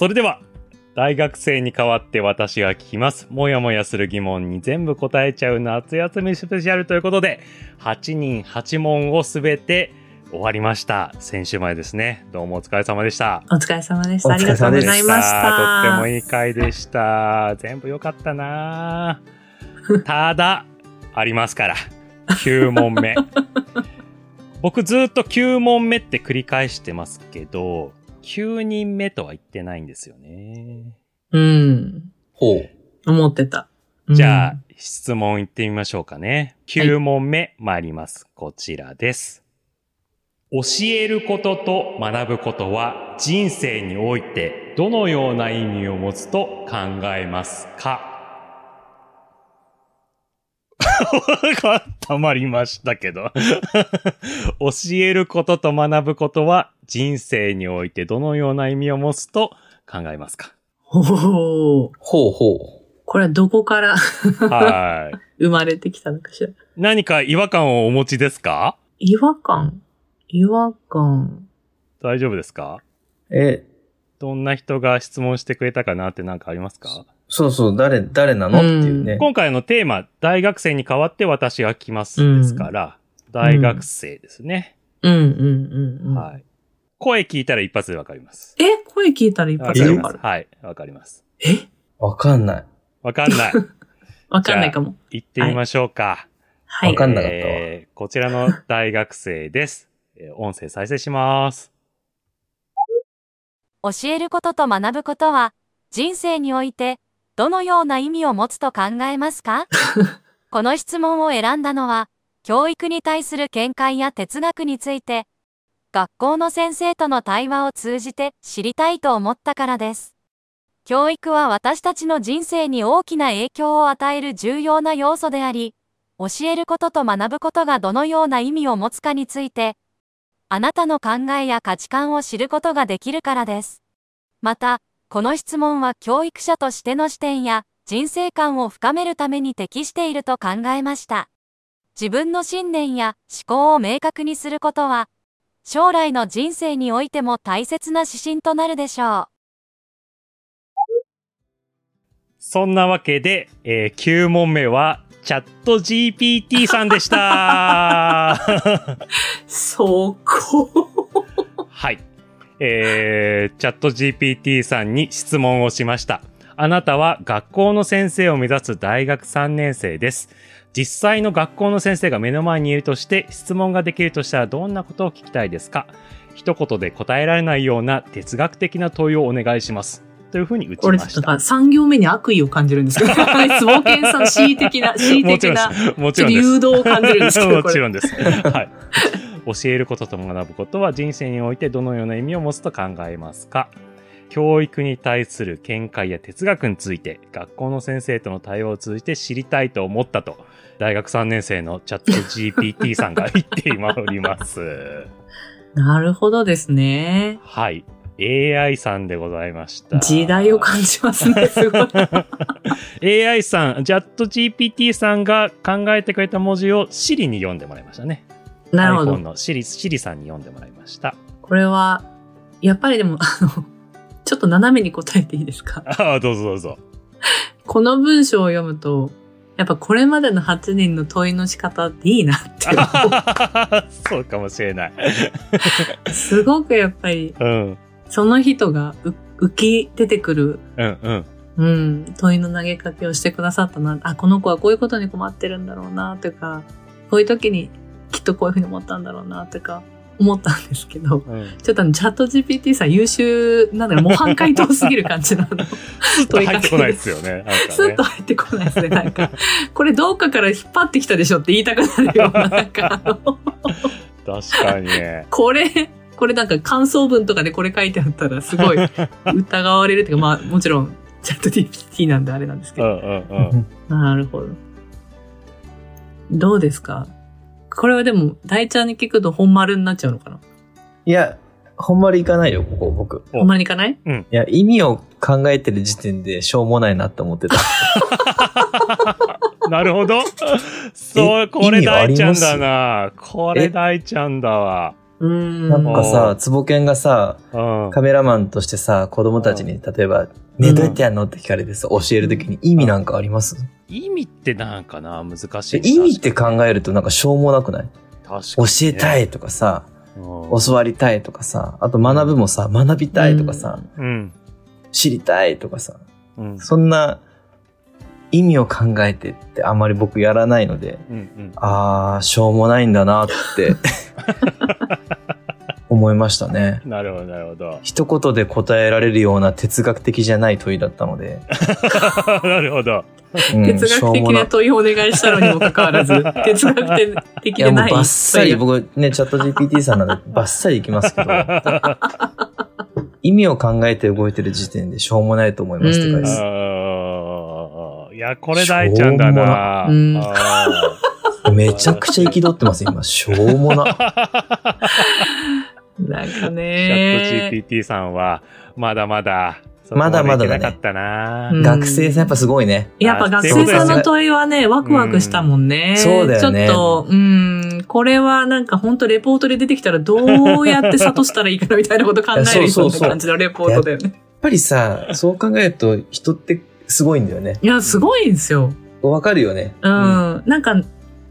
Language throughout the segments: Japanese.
それでは、大学生に代わって私が聞きます。もやもやする疑問に全部答えちゃう夏休みスペシャルということで、8人8問をすべて終わりました。先週前ですね。どうもお疲れ様でした。お疲れ様でした。おありがとうございました。とってもいい回でした。全部良かったな ただ、ありますから。9問目。僕ずっと9問目って繰り返してますけど、9人目とは言ってないんですよね。うん。ほう。思ってた。じゃあうん、質問いってみましょうかね。9問目参ります。こちらです。教えることと学ぶことは人生においてどのような意味を持つと考えますか？たまりましたけど。教えることと学ぶことは人生においてどのような意味を持つと考えますか？ほう。ほうほう。これはどこからはい。生まれてきたのかしら？何か違和感をお持ちですか？違和感？違和感。大丈夫ですか？え、どんな人が質問してくれたかなって何かありますか？そうそう、誰、誰なの？っていうね。今回のテーマ、大学生に代わって私が来ますですから、大学生ですね、うんうんうんうん。はい。声聞いたら一発でわかります。え？声聞いたら一わかり発でわかる。ますはい、わかります。え？わかんない。わかんない。わかんないかも。行ってみましょうか。はいわ。かんなかったわえーこちらの大学生です。えー音声再生します。教えることと学ぶことは人生においてどのような意味を持つと考えますか？この質問を選んだのは教育に対する見解や哲学について学校の先生との対話を通じて知りたいと思ったからです。教育は私たちの人生に大きな影響を与える重要な要素であり、教えることと学ぶことがどのような意味を持つかについて、あなたの考えや価値観を知ることができるからです。また、この質問は教育者としての視点や人生観を深めるために適していると考えました。自分の信念や思考を明確にすることは、将来の人生においても大切な指針となるでしょう。そんなわけで、えー9問目は、チャット GPT さんでした。そこ。はい。えー、チャット GPT さんに質問をしました。あなたは学校の先生を目指す大学3年生です。実際の学校の先生が目の前にいるとして質問ができるとしたらどんなことを聞きたいですか？一言で答えられないような哲学的な問いをお願いします。というふうに打ち俺ました。ちょっとなんか3行目に悪意を感じるんですけど、冒険さん恣意的な、恣意的な。誘導を感じるんですけど、もこれ。ちろんです。はい。教えることと学ぶことは人生においてどのような意味を持つと考えますか？教育に対する見解や哲学について学校の先生との対話を通じて知りたいと思ったと大学3年生のチャット GPT さんが言っております。なるほどですね。はい。AI さんでございました。時代を感じますね、すごい。AI さん、チャット GPT さんが考えてくれた文字を Siri に読んでもらいましたね。なるほど。の Siri, Siri さんに読んでもらいました。これは、やっぱりでも、あの、ちょっと斜めに答えていいですか？ああ、どうぞどうぞ。この文章を読むと、やっぱこれまでの8人の問いの仕方でいいなって思 そうかもしれない。う。すごくやっぱり、うん。その人がう浮き出てくる、うんうん。うん、問いの投げかけをしてくださったな。あ、この子はこういうことに困ってるんだろうな、とか、こういう時にきっとこういうふうに思ったんだろうな、とか、思ったんですけど、うん。ちょっとあの、チャット GPT さん優秀なんだろう、模範解答すぎる感じなの。スッと入ってこないですよね。スッと入ってこないですね、なんか。これどっかから引っ張ってきたでしょって言いたくなるような、なんかあの、確かに。これ、これなんか感想文とかでこれ書いてあったらすごい疑われるっていうか、まあもちろんチャット GPT なんであれなんですけど。うんうんうん。なるほど。どうですか？これはでも、大ちゃんに聞くと本丸になっちゃうのかな？いや、ほんまりいかないよ、ここ、僕。お本丸にいかない？いや、意味を考えてる時点でしょうもないなって思ってた。なるほど。そう、これ意味あ大ちゃんだな。これ大ちゃんだわ。うん。なんかさ、つぼけんがさ、うん。カメラマンとしてさ、子供たちに、例えば、ね、どうやってやんの？って聞かれてさ、教えるときに意味なんかあります？意味ってなんかな？難しい。意味って考えるとなんかしょうもなくない？確か教にい。えたいとかさ、うん教わりたいとかさ、あと学ぶもさ、学びたいとかさ、うん。知りたいとかさ、うん。そんな意味を考えてってあんまり僕やらないので、うんうん。あー、しょうもないんだなって 思いましたね。なるほど、なるほど。一言で答えられるような哲学的じゃない問いだったので、なるほど。うん哲学的な問いをお願いしたのにもかかわらず、哲学的いやもうでない。バッサリ、僕ね、チャット GPT さんなんで バッサリいきますけど、意味を考えて動いてる時点でしょうもないと思いますって書いてます。いや、これ大ちゃんだな。めちゃくちゃ憤ってます、今。しょうもな。なんかチャッね。ト GPT さんは、まだまだ、まだまだだねなかったな。うん学生さんやっぱすごいね。やっぱ学生さんの問いはね、ワクワクしたもんね。そうだよねちょっと、うん、これはなんか本当レポートで出てきたらどうやって諭したらいいかなみたいなこと考えるようないやそうそうそう感じのレポートだよね。やっぱりさ、そう考えると人ってすごいんだよね。いや、すごいんですよ。わかるよね。うん。なんか、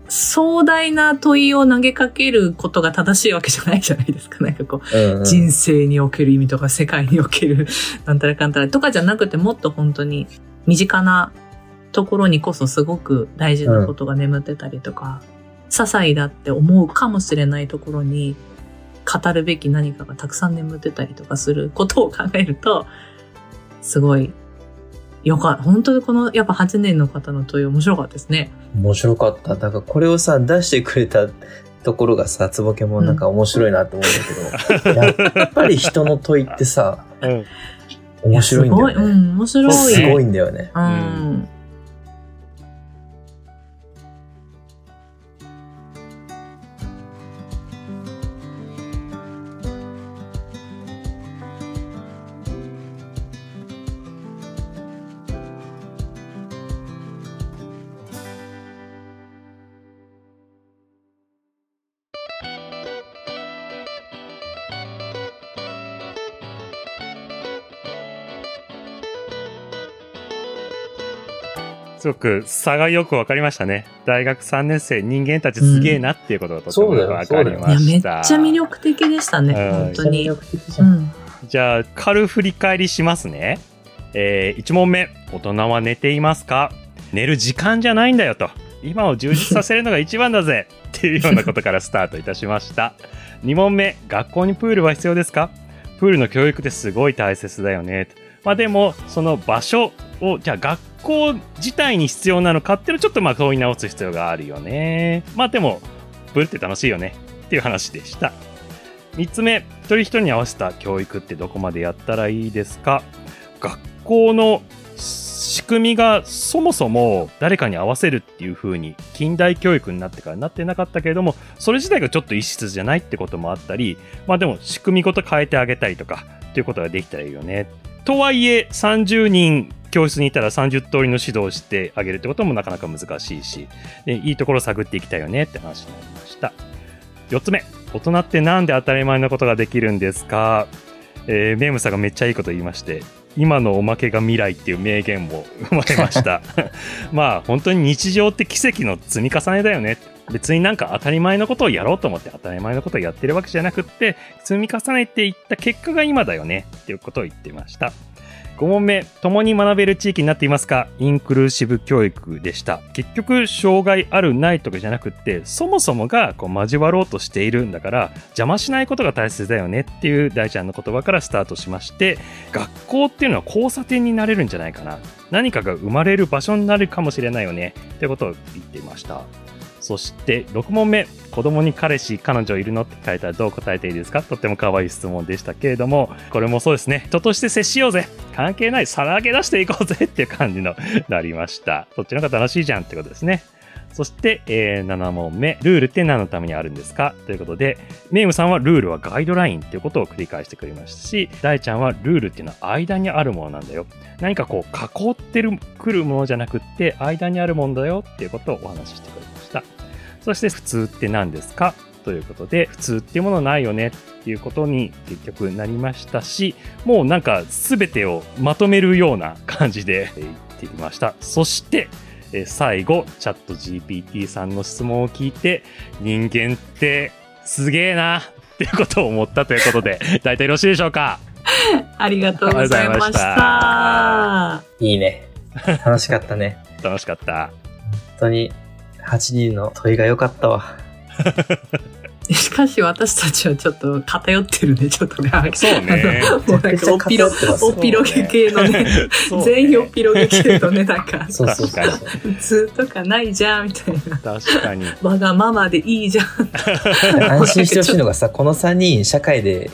壮大な問いを投げかけることが正しいわけじゃないじゃないですか。なんかこう、うんうん人生における意味とか世界における なんたらかんたらとかじゃなくてもっと本当に身近なところにこそすごく大事なことが眠ってたりとか、些細だって思うかもしれないところに語るべき何かがたくさん眠ってたりとかすることを考えると、すごいよかった。本当にこのやっぱ8年の方の問い面白かったですね。面白かった。だからこれをさ、出してくれたところがさ、つぼけもなんか面白いなと思うんだけど、やっぱり人の問いってさ、うん。面白いんだよね。すごい、うん、面白い。すごいんだよね。うん。すごく差がよくわかりましたね。大学3年生、人間たちすげえなっていうことがとてもそうだよわかりいや、めっちました。ゃ魅力的でしたね、うん本当に。じゃん。うん。じゃあ、軽振り返りしますね。えー、1問目。大人は寝ていますか？寝る時間じゃないんだよと。今を充実させるのが一番だぜ っていうようなことからスタートいたしました。2問目。学校にプールは必要ですか？プールの教育ってすごい大切だよね。まあでも、その場所を、じゃあ学校自体に必要なのかっていうのをちょっとまあ問い直す必要があるよね。まあでも、プールって楽しいよねっていう話でした。3つ目、一人一人に合わせた教育ってどこまでやったらいいですか？学校の仕組みがそもそも誰かに合わせるっていう風に近代教育になってからなってなかったけれどもそれ自体がちょっと異質じゃないってこともあったりまあでも仕組みごと変えてあげたりとかっていうことができたらいいよねとはいえ30人教室にいたら30通りの指導をしてあげるってこともなかなか難しいしでいいところを探っていきたいよねって話になりました。4つ目。大人ってなんで当たり前なことができるんですか？えー、メームさんがめっちゃいいこと言いまして今のおまけが未来っていう名言も生まれました。まあ本当に日常って奇跡の積み重ねだよね別になんか当たり前のことをやろうと思って当たり前のことをやってるわけじゃなくって積み重ねていった結果が今だよねっていうことを言ってました。5問目共に学べる地域になっていますか？インクルーシブ教育でした。結局障害あるないとかじゃなくってそもそもがこう交わろうとしているんだから邪魔しないことが大切だよねっていう大ちゃんの言葉からスタートしまして学校っていうのは交差点になれるんじゃないかな。何かが生まれる場所になるかもしれないよねってことを言っていました。そして6問目。子供に彼氏彼女いるのって書いたらどう答えていいですか？とっても可愛い質問でしたけれども。これもそうですね。人として接しようぜ。関係ない。さらけ出していこうぜっていう感じの なりました。そっちの方が楽しいじゃんってことですね。そして、えー7問目。ルールって何のためにあるんですか？ということでメイムさんはルールはガイドラインっていうことを繰り返してくれましたし大ちゃんはルールっていうのは間にあるものなんだよ。何かこう囲ってるくるものじゃなくって間にあるもんだよっていうことをお話ししてくれました。そして普通って何ですか？とということで、普通っていうものないよねっていうことに結局なりましたし、もうなんか全てをまとめるような感じで 言っていました。そして、えー最後、チャット GPT さんの質問を聞いて、人間ってすげえなっていうことを思ったということで、大体よろしいでしょうか？ありがとうございましありがとうございましたた。いいね。楽しかったね。楽しかった。本当に、8人の問いが良かったわ。しかし私たちはちょっと偏ってるね、ちょっとね。そうね。もうなんかおっぴろおっぴろげ系のね、そうね全員おっぴろげ系のね、なんか、そうそうそうそう。普通とかないじゃん、みたいな。確かに。わがままでいいじゃん。安心してほしいのがさ、この3人、社会で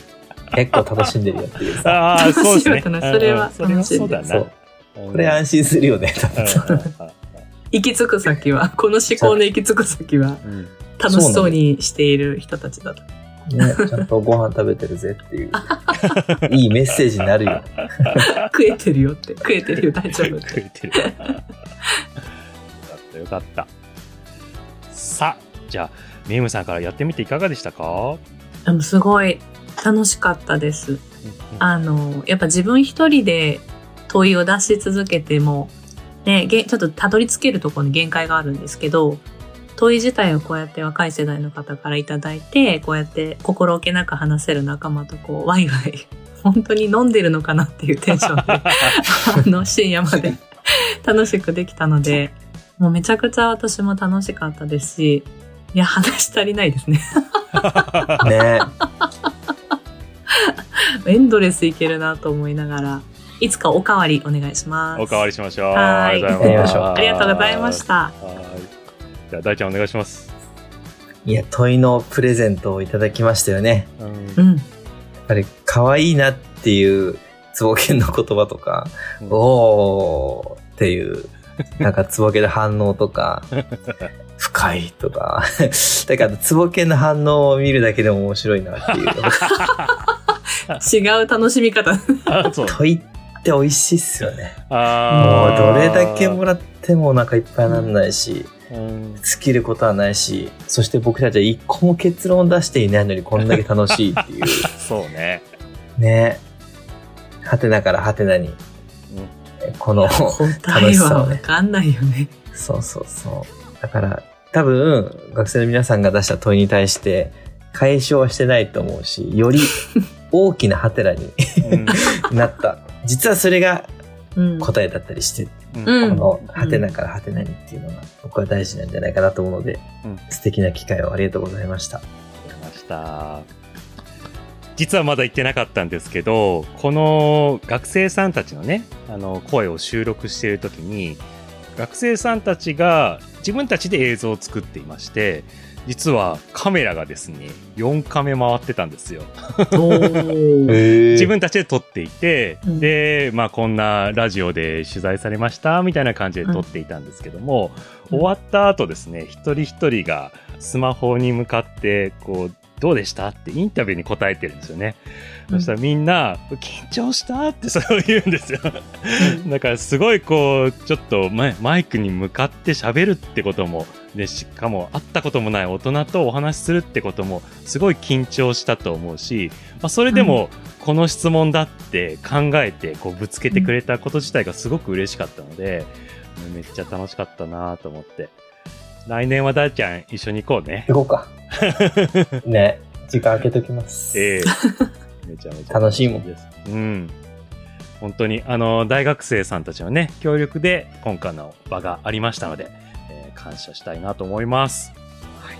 結構楽しんでるよっていうさ。ああ、そうですね。楽しいのそれはうんうんそれはそうだな。そうこれ安心するよね、多分行き着く先は、この思考の行き着く先は、楽しそうにしている人たちだと。ね、ちゃんとご飯食べてるぜっていう、いいメッセージになるよ。食えてるよって、食えてるよ、大丈夫って。食えてる。よかった、よかった。さあ、じゃあ、メイムさんからやってみていかがでしたか？でもすごい楽しかったです。あの、やっぱ自分一人で問いを出し続けても、ね、げちょっとたどり着けるところに限界があるんですけど、問い自体をこうやって若い世代の方からいただいて、こうやって心置けなく話せる仲間とこう、ワイワイ、本当に飲んでるのかなっていうテンションで、あの、深夜まで楽しくできたので、もうめちゃくちゃ私も楽しかったですし、いや、話足りないですね。ね。エンドレスいけるなと思いながら、いつかおかわりお願いします。おかわりしましょう。はいありがとうございました。じゃあ、大ちゃんお願いします。いや、問いのプレゼントをいただきましたよね。うんうん。やっぱり可愛いなっていう、つぼけんの言葉とか、うんおーっていう、なんかつぼけの反応とか、深いとか、だからつぼけんの反応を見るだけでも面白いなっていう。違う楽しみ方。問いって美味しいっすよね。もうどれだけもらってもお腹いっぱいなんないし、うん尽きることはないし、そして僕たちは一個も結論を出していないのにこんだけ楽しいっていう。そうね。ね。はてなからはてなに、この、答えはわかんないよね。そうそうそう。だから、多分、学生の皆さんが出した問いに対して、解消はしてないと思うし、より大きなハテナにうん なった。実はそれがうん。答えだったりして、うんうんこのハテナからハテナにっていうのが僕は大事なんじゃないかなと思うので、うん素敵な機会をありがとうございました。わかりました。実はまだ言ってなかったんですけど、この学生さんたちのね、あの、声を収録しているときに、学生さんたちが自分たちで映像を作っていまして、実はカメラがですね、4カメ回ってたんですよ。自分たちで撮っていて、うん。で、まあこんなラジオで取材されました、みたいな感じで撮っていたんですけども、うん。終わった後ですね、一人一人がスマホに向かって、こう、どうでしたってインタビューに答えてるんですよね。そしたらみんな、緊張したって それを言うんですよ。だからすごいこう、ちょっとマイマイクに向かって喋るってことも、で、しかも会ったこともない大人とお話しするってことも、すごい緊張したと思うし、まあ、それでも、この質問だって考えて、こう、ぶつけてくれたこと自体がすごく嬉しかったので、めっちゃ楽しかったなと思って。来年は大ちゃん一緒に行こうね。行こうか。ね。時間空けときます。ええ めちゃめちゃ楽しいもんです。うん。本当に、あの、大学生さんたちのね、協力で今回の場がありましたので、えー感謝したいなと思います。はい。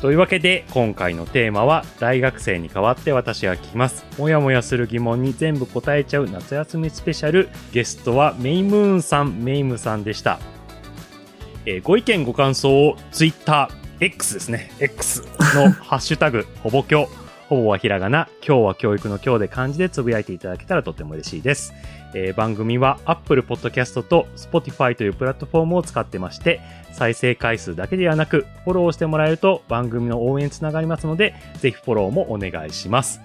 というわけで、今回のテーマは、大学生に代わって私が聞きます。もやもやする疑問に全部答えちゃう夏休みスペシャル。ゲストはメイムーンさん、メイムさんでした。えーご意見ご感想を Twitter、X ですね。X のハッシュタグ、ほぼきょほぼはひらがな、今日は教育の今日で漢字でつぶやいていただけたらとても嬉しいです。えー番組は Apple Podcast と Spotify というプラットフォームを使ってまして、再生回数だけではなく、フォローしてもらえると番組の応援につながりますので、ぜひフォローもお願いします。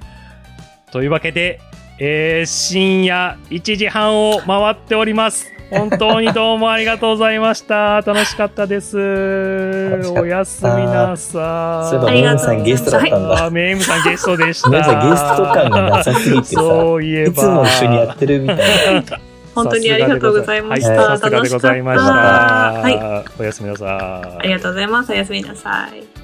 というわけで、えー深夜1時半を回っております。本当にどうもありがとうございました。楽しかったです。おやすみなさそういえば、メイムさんゲストだったんだ。メイムさんゲストでした。メイムさんゲスト感がなさすぎてさ、そういえば。いつも一緒にやってるみたいな。本当にありがとうございました。はいさすがでございました。楽しかったはい。おやすみなさい。ありがとうございます。おやすみなさい。